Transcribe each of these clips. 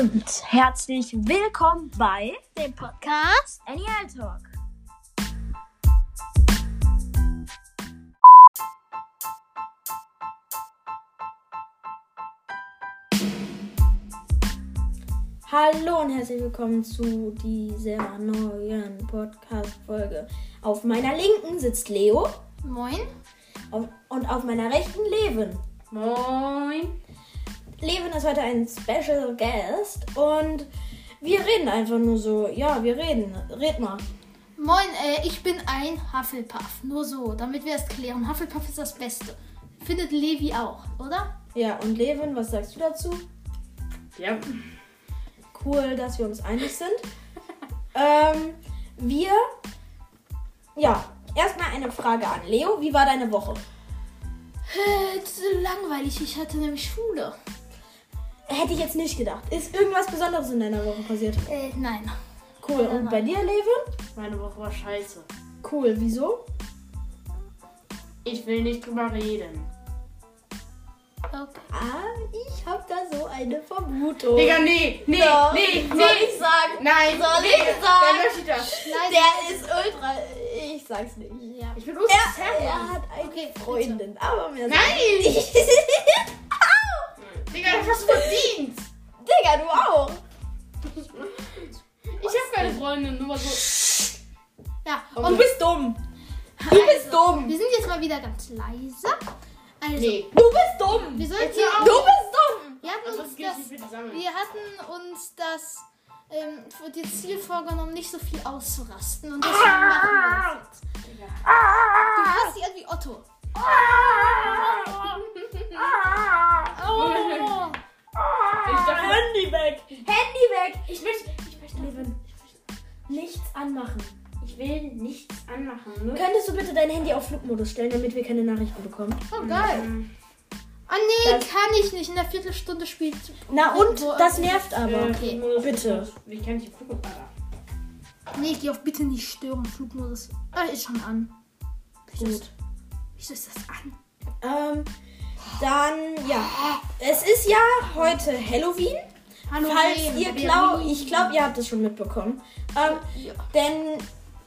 und herzlich willkommen bei dem Podcast. Animal Talk. Hallo und herzlich willkommen zu dieser neuen Podcast-Folge. Auf meiner linken sitzt Leo Moin. auf, und auf meiner rechten Levin. Moin. Levin ist heute ein Special Guest und wir reden einfach nur so. Ja, wir reden. Red mal. Moin, äh, ich bin ein Hufflepuff. Nur so, damit wir es klären. Hufflepuff ist das Beste. Findet Levi auch, oder? Ja, und Levin, was sagst du dazu? Ja. Cool, dass wir uns einig sind. ähm, wir. Ja, erstmal eine Frage an Leo. Wie war deine Woche? Äh, langweilig. Ich hatte nämlich Schule. Hätte ich jetzt nicht gedacht. Ist irgendwas Besonderes in deiner Woche passiert? Äh, nein. Cool. Und bei dir, Levin? Meine Woche war scheiße. Cool. Wieso? Ich will nicht drüber reden. Okay. Ah, ich habe da so eine Vermutung. Digga, nee, nee, Doch. nee, Soll nee. ich sagen? Nein, Soll nee, ich sagen? Dann lösche ich das. Leise. Der ist ultra. Ich sag's nicht. Ja. Ich bin Er, ultra er hat eine Okay, bitte. Freundin, aber mir Nein! Digga, das hast du verdient. Digga, du auch. Ich hab keine Freundin, nur mal so. Ja, Und und du bist dumm. Du bist dumm. wir sind jetzt mal wieder ganz leise. Also, Nee. Du bist dumm. wir Jetzt sollten. hör auf. Du bist dumm. Wir hatten Also, uns das. Wir hatten uns das ähm, für die Ziel vorgenommen, nicht so viel auszurasten. Und deswegen machen wir das jetzt. Digga. Du hörst dich an wie Otto. Oh. Ich dachte, Handy weg. Handy weg. Ich möchte, ich möchte, Levin, nichts anmachen. ich will nichts anmachen. Nur Könntest du bitte dein Handy auf Flugmodus stellen, damit wir keine Nachrichten bekommen? Oh, geil. Ah, nee, Das- kann ich nicht. In der Viertelstunde spielt. Na und? Das nervt aber. Okay. Bitte. Wie kann ich die Flug Alter. Nee, ich geh auf bitte nicht stören. Flugmodus. Ah, ist schon an. Wieso Gut. ist, wieso ist das an? Ähm, dann, ja. Es ist ja heute Halloween. Hallo, Falls ihr glaubt, ich glaube, ihr habt es schon mitbekommen. Ähm, Ja. denn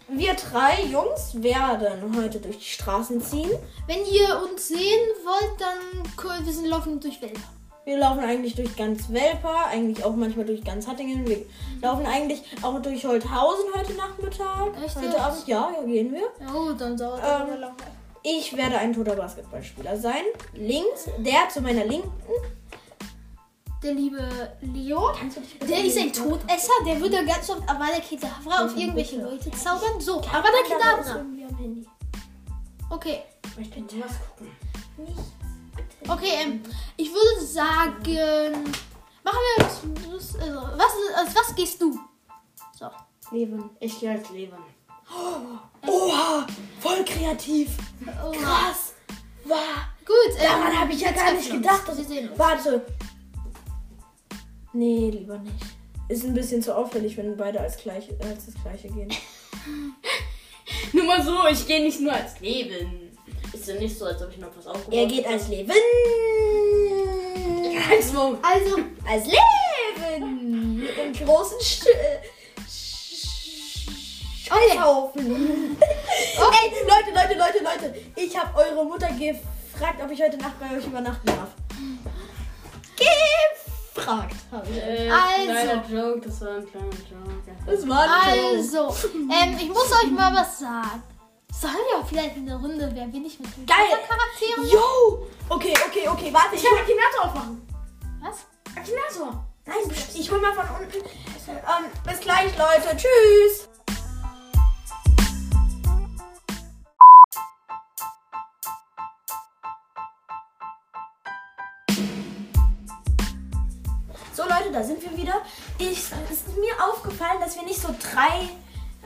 wir drei Jungs werden heute durch die Straßen ziehen. Wenn ihr uns sehen wollt, dann wir sind laufen durch Wälder. Wir laufen eigentlich durch ganz Welper, eigentlich auch manchmal durch ganz Hattingen. Wir laufen eigentlich auch durch Holthausen heute Nachmittag. Echt heute? Abend, ja, ja, gehen wir. Oh, dann dauert Ähm, das lange. Ich werde ein toter Basketballspieler sein. Links, der zu meiner Linken. Der liebe Leo. Der ist ein Todesser, der würde ganz oft Avada Kedavra auf irgendwelche. Leute zaubern. So, Aber Avada Kedavra. Okay, Ich möchte was gucken. Okay, ähm, ich würde sagen, machen wir was, was- also, was, als was gehst du? So. Leben. Ich gehe als Leben. Oha, voll kreativ. Oh. Krass. Wow. Gut, ähm, Daran habe ich ja gar nicht gedacht. uns. Wir sehen. Warte. Nee, lieber nicht. Ist ein bisschen zu auffällig, wenn beide als, gleich, als das gleiche gehen. Nur mal so, ich gehe nicht nur als Leben. Ist ja nicht so, als ob ich noch was aufgebaut Er geht als Leben. als Mo. Also, Als Leben. Mit einem großen Sch Scheißhaufen. Ey, Leute, Leute, Leute, Leute. Ich habe eure Mutter gefragt, ob ich heute Nacht bei euch übernachten darf. Gefragt habe ich. Äh, Also. Joke, das war ein kleiner Joke. Das war ein Joke. also, ähm, ich muss euch mal was sagen. Sollen wir auch vielleicht eine Runde, wer bin ich mit Geil. Charakteren? Yo! Okay, okay, okay, warte. Ich, Ich kann Akinator aufmachen. Was? Akinator. Nein, ich hol mal von unten. Ähm, bis gleich, Leute. Tschüss. Leute, da sind wir wieder. Ich, es ist mir aufgefallen, dass wir nicht so drei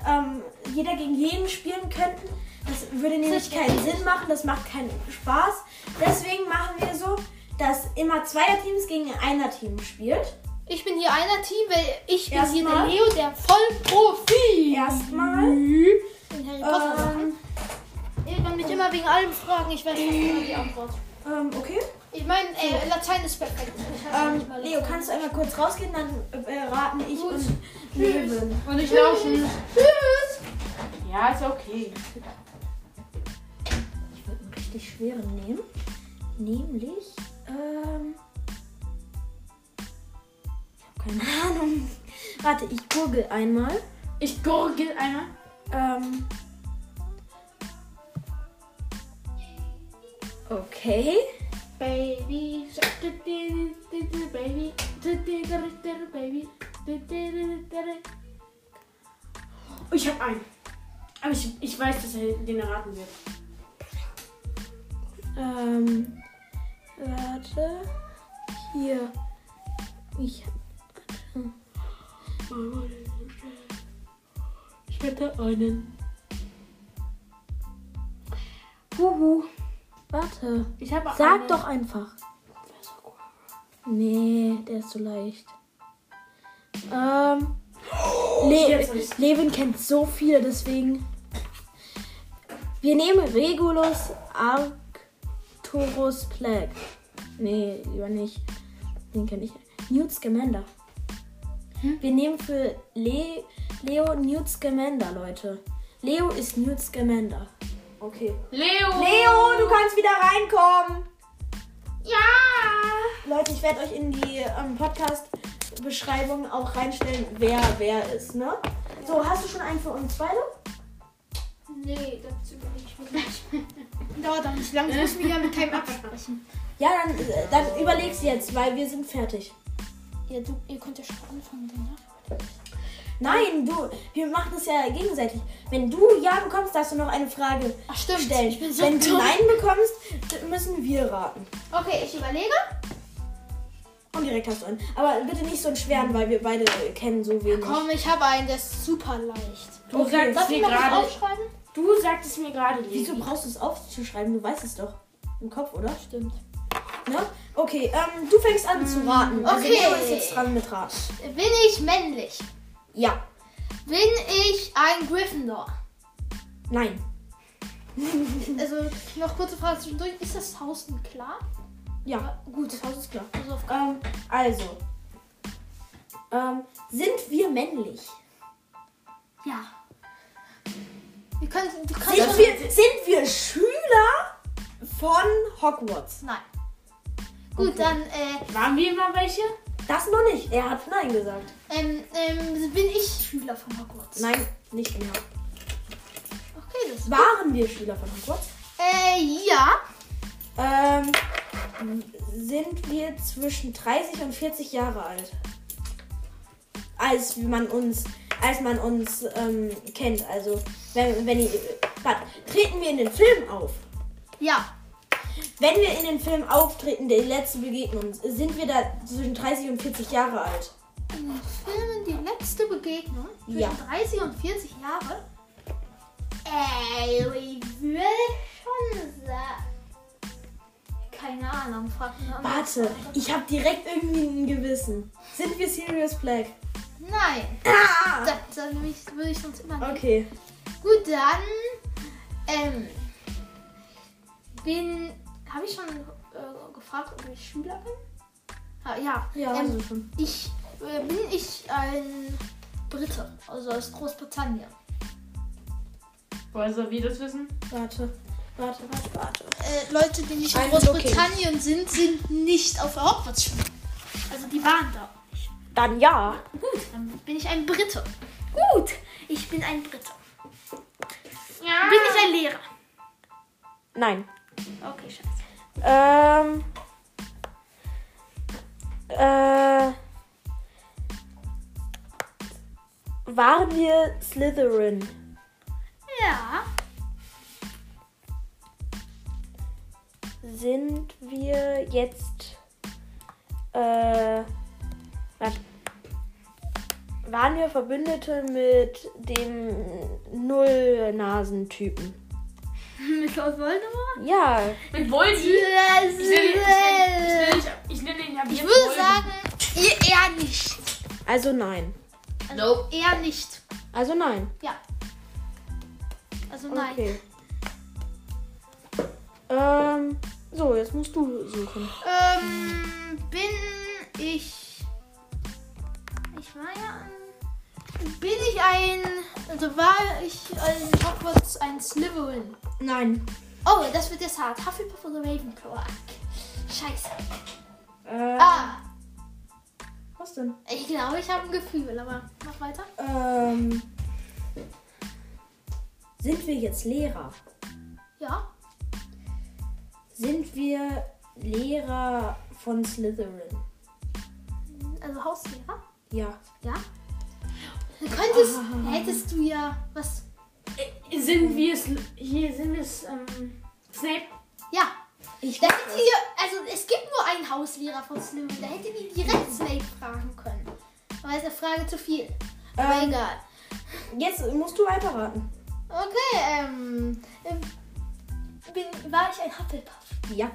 ähm, jeder gegen jeden spielen könnten. Das würde nämlich keinen Sinn machen, das macht keinen Spaß. Deswegen machen wir so, dass immer Zweierteams gegen Einer-Team spielt. Ich bin hier einer Team, weil ich bin hier der Erstmal- Leo, der Vollprofi. Erstmal. In Harry Potter. Ähm, Ihr könnt mich immer wegen allem fragen, ich weiß nicht die Antwort. ähm, okay. Ich meine, äh, Latein ist perfekt. Ähm, Leo, kannst du einmal kurz rausgehen, dann äh, raten ich Gut. und Leben. Und ich lauschen. Tschüss. Ja, ist okay. Ich würde einen richtig schweren nehmen. Nämlich, ähm. Ich habe keine Ahnung. Warte, ich google einmal. Ich gurgel einmal. Ähm. Okay. Baby, baby, baby. Oh, ich hab einen. Aber ich, ich weiß, dass er den erraten wird. Ähm. Warte. Hier. Ich. Ich hätte einen. Huhu. Warte. Ich habe Sag einen. doch einfach. Nee, der ist so leicht. Ähm. Le hab ich's. Levin kennt so viele, deswegen. Wir nehmen Regulus Arcturus Plague. Nee, lieber nicht. Den kenne ich. Newt Scamander. Wir nehmen für Le Leo Newt Scamander, Leute. Leo ist Newt Scamander. Okay. Leo! Leo, du kannst wieder reinkommen. Ja! Leute, ich werde euch in die ähm, Podcast-Beschreibung auch reinstellen, wer wer ist, ne? So, hast du schon einen für uns beide? Nee, dazu bin ich mir nicht. Dauert auch nicht lange. Wir müssen wieder mit keinem absprechen. Ja, dann, äh, dann überleg's jetzt, weil wir sind fertig. Ja, du, ihr könnt ja schon anfangen danach. Nein, du, wir machen es ja gegenseitig. Wenn du Ja bekommst, darfst du noch eine Frage Ach stimmt, stellen. ich bin so Wenn du dumm. Nein bekommst, müssen wir raten. Okay, ich überlege. Und direkt hast du einen. Aber bitte nicht so einen schweren, weil wir beide kennen so wenig. Komm, ich habe einen, der ist super leicht. Du Okay, sagst Darf ich mir noch was gerade. aufschreiben? Du sagtest mir gerade, Wieso brauchst du es aufzuschreiben? Du weißt es doch. Im Kopf, oder? Stimmt. Ne? Okay, ähm, du fängst an zu raten. Also Okay. Leo ist jetzt dran mit Raten. Bin ich männlich? Ja. Bin ich ein Gryffindor? Nein. Also, noch kurze Frage zwischendurch. Ist das Haus denn klar? Ja. Gut, das Haus ist klar. Also, auf Ähm, also. Ähm, sind wir männlich? ja. Wir können, du kannst Sind wir, sind wir Schüler von Hogwarts? Nein. Gut, Okay. dann äh, Waren wir immer welche? Das noch nicht. Er hat Nein gesagt. ähm, ähm, bin ich Schüler von Hogwarts. Nein, nicht mehr. Okay, das Waren wir Schüler von Hogwarts? Äh, ja. Ähm, sind wir zwischen 30 und 40 Jahre alt? Als man uns, als man uns ähm, kennt. Also, wenn, wenn ihr, warte, treten wir in den Film auf? Ja. Wenn wir in den Film auftreten, die letzte Begegnung, sind wir da zwischen 30 und 40 Jahre alt? In den Filmen die letzte Begegnung zwischen Ja. 30 und 40 Jahre. Ey, ich würde schon sagen. Keine Ahnung, frag. Warte, ich habe direkt irgendwie ein Gewissen. Sind wir Sirius Black? Nein. Ah! Da, dann würde ich, sonst immer nicht. Okay. Gut, dann. Ähm. Bin. Habe ich schon äh, gefragt, ob ich Schüler bin? Ah, ja. Ja, ähm, also schon. Ich. Äh, bin ich ein Brite, also aus Großbritannien. Woher soll wir das wissen? Warte, warte, warte, warte. Äh, Leute, die nicht in. Großbritannien sind, sind nicht auf der Hogwarts-Schule. Also die waren da. Dann ja. Gut, dann bin ich ein Brite. Gut, ich bin ein Brite. Ja. Bin ich ein Lehrer? Nein. Okay, scheiße. Ähm. Äh. Waren wir Slytherin? Ja. Sind wir jetzt. Äh. Warte. Waren wir Verbündete mit dem Null-Nasen-Typen? Mit Lord Voldemort? Ja. Mit Voldi? Ich nenne, ihn ja Ich würde sagen, ihr eher nicht. Also nein. Also Nope. eher nicht. Also nein. Ja. Also nein. Okay. Ähm. So, jetzt musst du suchen. Ähm, bin ich. Ich war ja. ein- Bin ich ein. Also war ich in Hogwarts ein Slytherin? Nein. Oh, das wird jetzt hart. Hufflepuff oder Ravenclaw? Ah, Scheiße. Äh, Ah, Was denn? ich glaube, ich habe ein Gefühl, aber mach weiter. Ähm. Sind wir jetzt Lehrer? Ja. Sind wir Lehrer von Slytherin? Also Hauslehrer? Ja. Ja. Könntest, hättest du ja was. Sind wir es. Hier sind wir es. Ähm, Snape? Ja. Ich Da hätte ihr, also es gibt nur einen Hauslehrer von Slytherin. Da hätte die direkt Snape fragen können. Aber ist eine Frage zu viel. Aber Ähm, egal. Jetzt musst du weiterraten. Okay, ähm, ähm, bin, war ich ein Hufflepuff? Ja.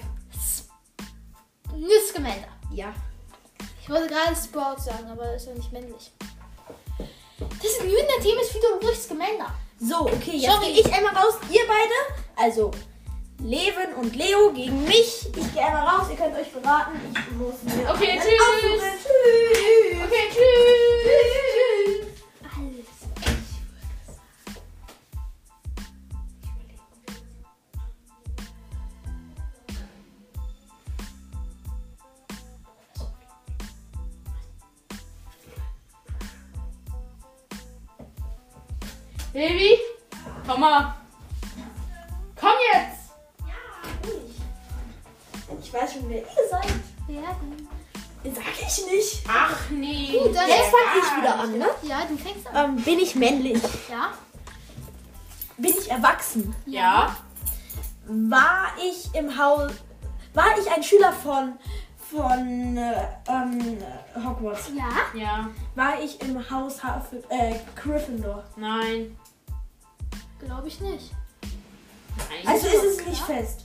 Nüssgemelder. Ja. Ich wollte gerade Sprout sagen, aber ist ja nicht männlich. Das ist ein Team ist wieder ruhig Scamander. So, okay, jetzt gehe ich einmal raus. Ihr beide, also Leven und Leo gegen mich. Ich gehe einmal raus, ihr könnt euch beraten. Ich muss mir Okay, tschüss. Tschüss. Okay, tschüss. Komm mal. Komm jetzt! Ich weiß schon, wer ihr seid. Werden. Sag ich nicht. Ach nee. Gut, dann Jetzt fange ich wieder an, ne? Ja, du fängst an. Ähm, bin ich männlich? Ja. Bin ich erwachsen? Ja. War ich im Haus. War ich ein Schüler von. von. Äh, ähm, Hogwarts? Ja. Ja. War ich im Haus äh, Gryffindor? Nein. Glaube ich nicht. Nein. Also ist es nicht fest.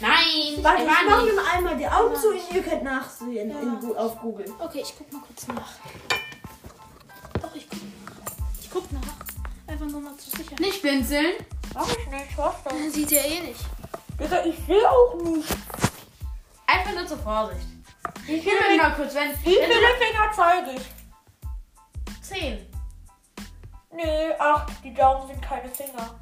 Nein. Warte, ich war mache nicht. mir mal einmal die Augen zu und ihr könnt nachsehen Ja. in, Gu- auf Google. Okay, ich guck mal kurz nach. Doch, ich guck. Ich guck nach. Einfach nur mal zur Sicherheit. Nicht blinzeln. Mach ich nicht, was denn? Sieht ja eh nicht. Digga, ich will auch nicht. Einfach nur zur Vorsicht. Wie mir mal kurz, wenn. wie wenn viele Finger zeige ich? Zehn. Nee, acht. Die Daumen sind keine Finger.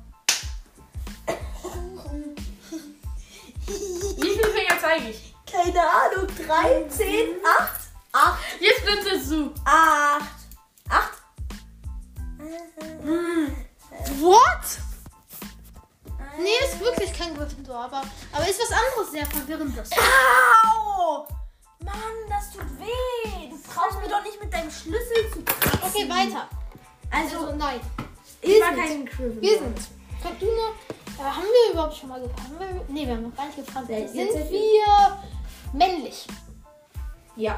Wie viele Finger zeige ich? Keine Ahnung. Drei, zehn, acht. Acht. Jetzt blinzelst du. Acht. Acht. What? Nee, ist wirklich kein Gryffindor, aber, aber ist was anderes sehr verwirrendes. Au! Mann, das tut weh. Du brauchst mir doch nicht mit deinem Schlüssel zu kratzen. Okay, weiter. Also, Also nein. ich war wir kein Gryffindor. Wir sind. Du nur. Äh, haben wir überhaupt schon mal gefragt? Wir, nee, wir haben noch gar nicht gefragt. Ja, Sind wir männlich? Ja.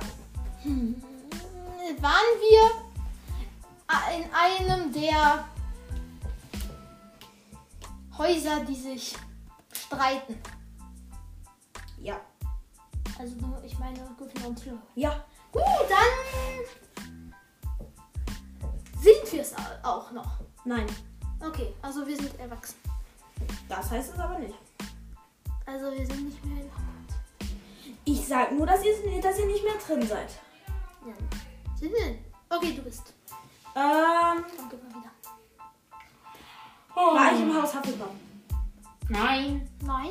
Hm, Waren wir in einem der Häuser, die sich streiten? Ja. Also nur, ich meine und Slytherin. Ja. Gut, dann wir es au- auch noch. Nein. Okay, also wir sind erwachsen. Das heißt es aber nicht. Also wir sind nicht mehr in Hogwarts. Ich sag nur, dass ihr, dass ihr nicht mehr drin seid. Ja. Sind wir? Okay, du bist. Ähm, Komm, gib mal wieder. war ich im Haus Hufflepuff? Nein. Nein.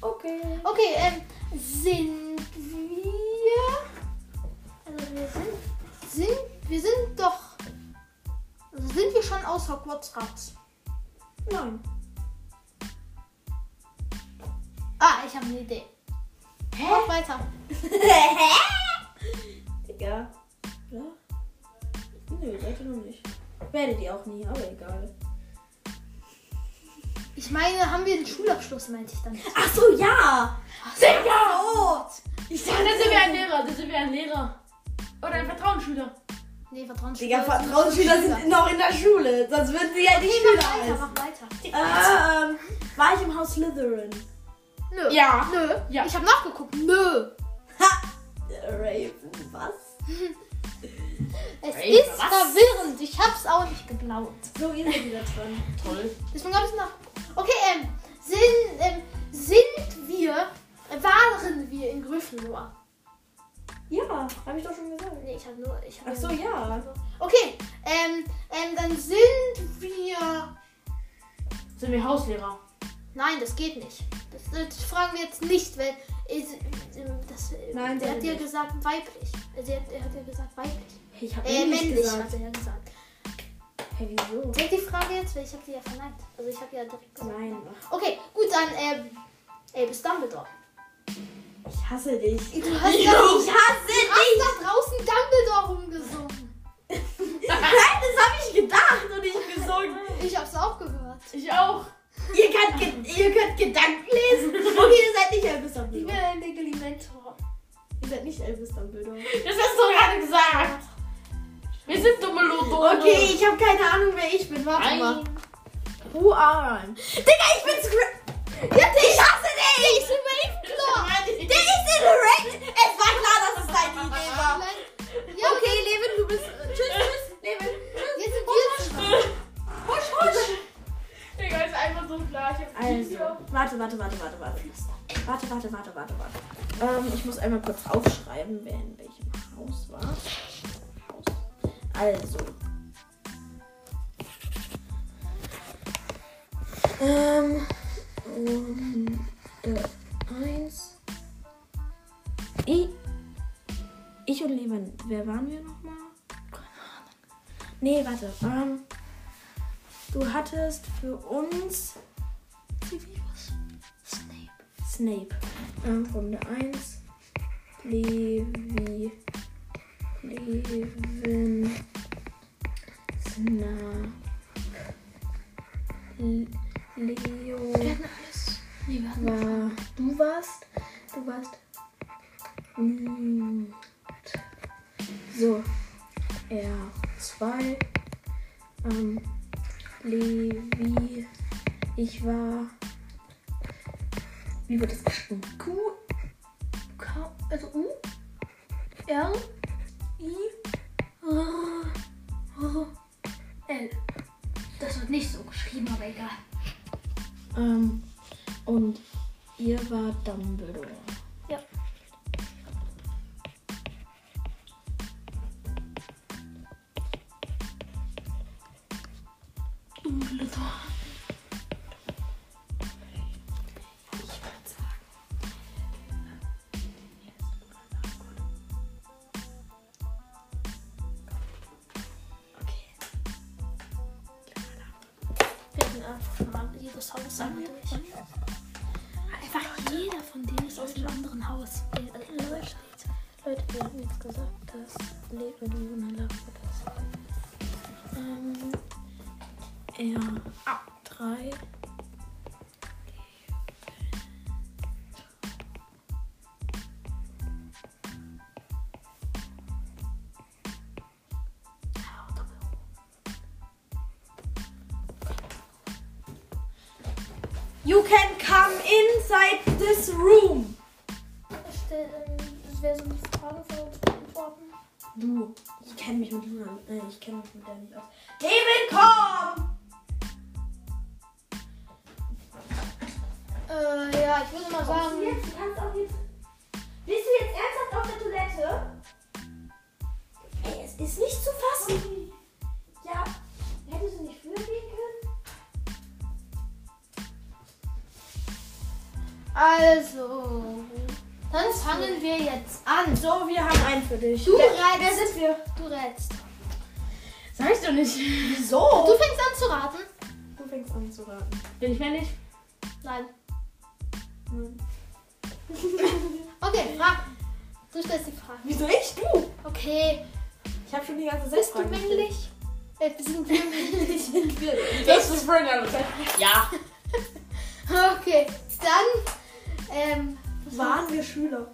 Okay. Okay, ähm, sind wir. Also wir sind. Sind. Wir sind doch. Also sind wir schon aus Hogwarts raus? Nein. Ah, ich habe eine Idee. Hä? Mach weiter. Digga. Ja? Nö, seid ihr noch nicht. Werdet ihr auch nie, aber egal. Ich meine, haben wir den Schulabschluss, meinte ich dann. Ach so, ja! Digga! Oh. Ich Ja, dann sind wir ein Lehrer. Dann sind wir ein Lehrer. Oder ein Vertrauensschüler. Nee, Vertrauensschüler. Digga, sind Vertrauensschüler Schüler. sind noch in der Schule. Sonst würden sie ja nicht Okay, Schüler mach weiter, mach weiter. Ähm, war ich im Haus Slytherin? Nö. Ja. Nö. Ja. Ich habe nachgeguckt. Nö. Ha! Raven, was? Es Ey, ist was? verwirrend. Ich hab's auch nicht geglaubt. So, ihr seid wieder dran. Toll. Deswegen habe ich nach. Okay, ähm, sind, ähm, sind wir, äh, waren Gryffindor. Ja, habe ich doch schon gesagt. Nee, ich habe nur. Ich hab Ach so, ja. Okay, ähm, ähm, dann sind wir. Sind wir Hauslehrer? Nein, das geht nicht. Das, das fragen wir jetzt nicht, weil ist, das, Nein, er soll hat ja gesagt weiblich. Also er, hat- er hat ja gesagt weiblich. Ich habe Äh, männlich gesagt. hat er ja gesagt. Hey, wieso? Direkt die Frage jetzt, weil ich habe die ja verneint. Also ich habe ja direkt gesagt. Nein. Okay, gut, dann, ähm, ey, bis Dumbledore. Ich hasse dich. Du hast, Ich da, hasse du hast da draußen Dumbledore rumgesungen. Nein, das habe ich gedacht und nicht gesungen. Ich hab's auch gehört. Ich auch. Ihr könnt, ge ihr könnt Gedanken lesen. Okay, ihr seid nicht Ich Dumbledore. bin ein Legalimentor. Ihr seid nicht Albus Dumbledore. Das hast du gerade gesagt. Wir sind dumme Lotone. Okay, ich habe keine Ahnung, wer ich bin. Warte mal. Nein. Who are I? Digga, ich bin Scra Ja, ich hasse dich! Der ist in Ravenclaw! Der ist in Ravenclaw! Es war klar, dass es deine Idee war. Ja, Okay, Levin, du bist... Tschüss, tschüss. Levin, tschüss. Jetzt sind wir zwei. Husch, husch. Digga, ist einfach so klar. Ich hab Also, warte, warte, warte, warte, warte. Warte, warte, warte, warte, warte. Ähm, ich muss einmal kurz aufschreiben, wer in welchem Haus war. Haus. Also. Ähm. Und, äh, eins. Ich. Ich und Levin. Wer waren wir nochmal? Nee, warte. Ähm. Du hattest für uns Snape. Snape. Ähm, Runde 1. Levi. Levin. Snap. L- Leo. Nee, wir hatten War. Du warst. Du warst. Newt. So. R2. Ähm. Levi. Ich war. Wie wird das geschrieben? Q. K. Also U. R. I. R, R, L. Das wird nicht so geschrieben, aber egal. Ähm, und ihr war. Dumbledore. You can come inside this room. Das wäre so eine Frage für uns beantworten. Du, ich kenne mich mit Luna, äh, ich kenne mich mit der nicht aus. Leben, Dann fangen wir jetzt an. So, wir haben einen für dich. Du wer, rätst. wer sind wir? Du rätst. Sag ich doch nicht. Wieso? Du fängst an zu raten. du fängst an zu raten. Bin ich männlich? Nein. Hm. Okay, frag. Du stellst die Frage. Wieso ich? Du? Okay. Ich habe schon die ganze Zeit Bist du Fragen gestellt. männlich? Äh, sind wir männlich? Das ist alles. Ja. Okay. Dann. Ähm. Waren wir Schüler?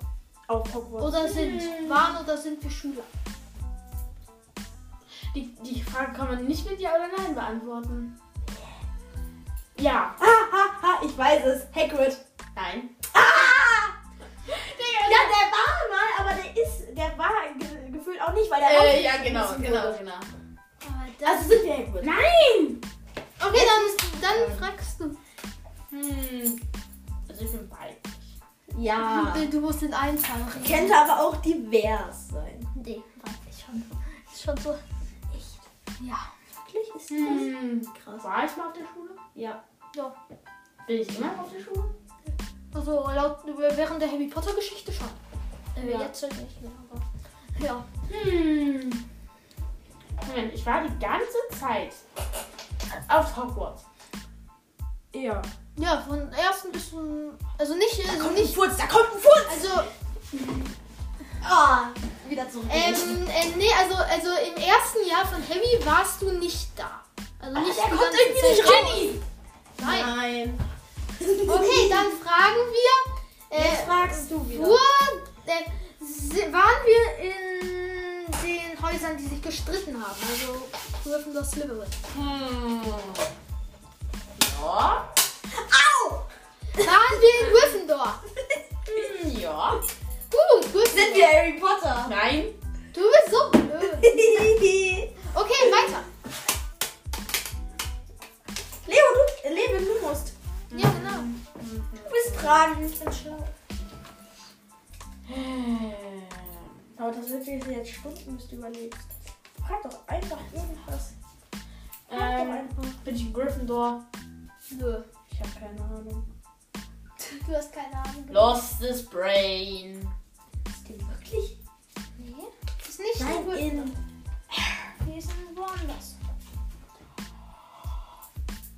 Auf Hogwarts. Oder sind. Waren oder sind wir Schüler? Die, die Frage kann man nicht mit Ja oder Nein beantworten. Ja. Ha, ha, ha, ich weiß es. Hagrid. Nein. Ja, der war mal, aber der ist, der war ge gefühlt auch nicht, weil der Äh, ja, rausgeschmissen genau, genau, genau. Also sind wir Hagrid. Nein! okay, dann, dann fragst du. Ja. Du musst in Einzahl reden. Könnte aber auch divers sein. Nee, weiß ich schon. Ist schon so. Echt? Ja. Wirklich? Ist Hm. krass. War ich mal auf der Schule? Ja. Ja. Bin ich immer auf der Schule? Also laut während der Harry Potter Geschichte schon. Äh, Ja. Jetzt halt nicht mehr, aber. Ja. Hm. Moment, ich war die ganze Zeit auf Hogwarts. Ja. Ja, von ersten bis zum. Also nicht. Da Also kommt ein nicht. Furz, da kommt ein Furz! Also, Ah, wieder zurück. ähm, äh, nee, also, also im ersten Jahr von Harry warst du nicht da. Also nicht der die kommt irgendwie nicht raus. Ginny! Nein. Nein. Okay, dann fragen wir. Äh, Jetzt fragst du wieder. Wo, äh, waren wir in den Häusern, die sich gestritten haben? Also Gryffindor, Slytherin. Hm. Ja. Au! Waren wir in Gryffindor? Hm, ja. Gut, Gryffindor. Sind wir Harry Potter? Nein. Du bist so blöd. Okay, weiter. Leo, du, Leben, du musst. Ja, genau. Du bist dran. Ich bin schlau. Aber das wird dir jetzt Stunden, bis du überlegst. Frag doch einfach irgendwas. Frag doch Ähm, einfach. bin ich in Gryffindor? Nö. Ich habe keine Ahnung. Du hast keine Ahnung. Lostes Brain. Ist die wirklich? Nee. Ist nicht Nein, in Gryffindor. in. Die ist in woanders.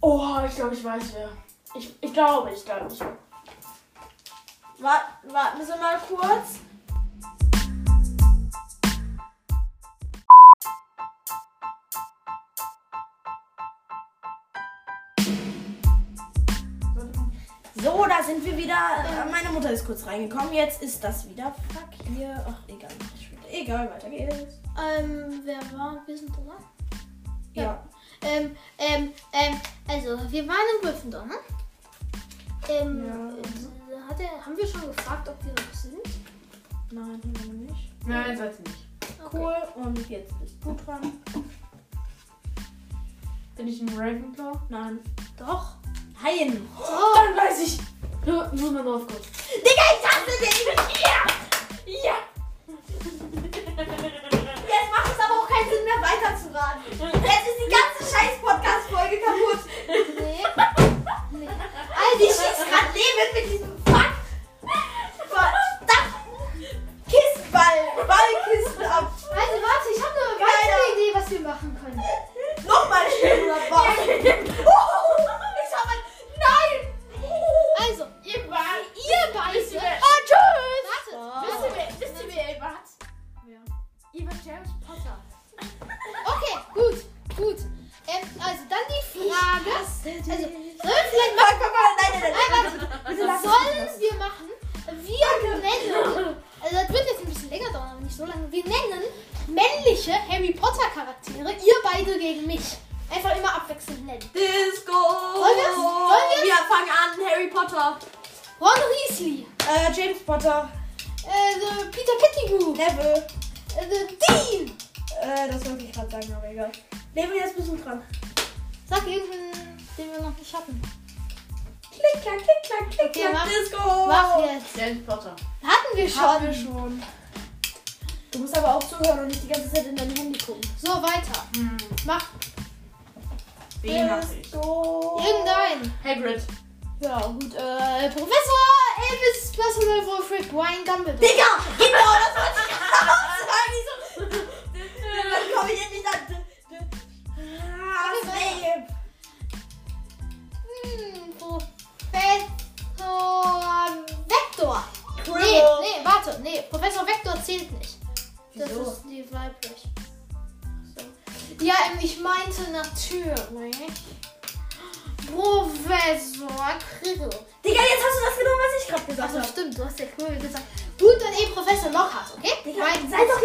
Oh, ich glaube, ich weiß wer. Ich, ich glaube, ich glaube, ich. Wart, warten Sie mal kurz. Sind wir wieder. Meine Mutter ist kurz reingekommen. Jetzt ist das wieder. Fuck hier. Ach, egal. Egal, weiter geht's. Ähm, wer war? Wir sind dran. Ja. Ähm, ähm, ähm, also, wir waren in Gryffindor, ne? Ähm, Ja. äh, hat er, haben wir schon gefragt, ob wir noch sind? Nein, haben wir nicht. Nein, soll's nicht. Cool. Und jetzt bist du dran. Bin ich in Ravenclaw? Nein. Doch. Nein. Oh, Dann weiß ich. Nur, nur mal drauf kurz. Digga, ich hasse dich! Ja! Ja! Jetzt macht es aber auch keinen Sinn mehr weiterzuraten. Jetzt ist die ganze scheiß Podcast-Folge kaputt. nee. nee. Alter, ich schieß grad Leben mit diesem Fuck. Verdammten Kissenball. Ballkisten ab. Also, warte, ich habe eine weitere Idee, was wir machen können. Nochmal schön oder Potter. Hatten wir Haben wir schon. schon. Du musst aber auch zuhören und nicht die ganze Zeit in dein Handy gucken. So, weiter. Hm. Mach Wen mach ich? Disco. irgendeinen. Hagrid. Ja, gut. Äh, Professor Elvis Percival Wolfric Brian Dumbledore. Digga, genau, das wollte ich gerade sagen. Ich so- Dann komme ich endlich an. Ah, Snape. Hm, Professor Vector. Nee, nee, warte. Nee, Professor Vector zählt nicht. Das Wieso? ist die weiblich. So. Ja, ich meinte natürlich Professor Krill. Digga, jetzt hast du das genommen, was ich gerade gesagt Achso, habe. stimmt, du hast ja Krill gesagt. Gut, dann eh Professor Lockhart, okay? Digga, Mein- sei doch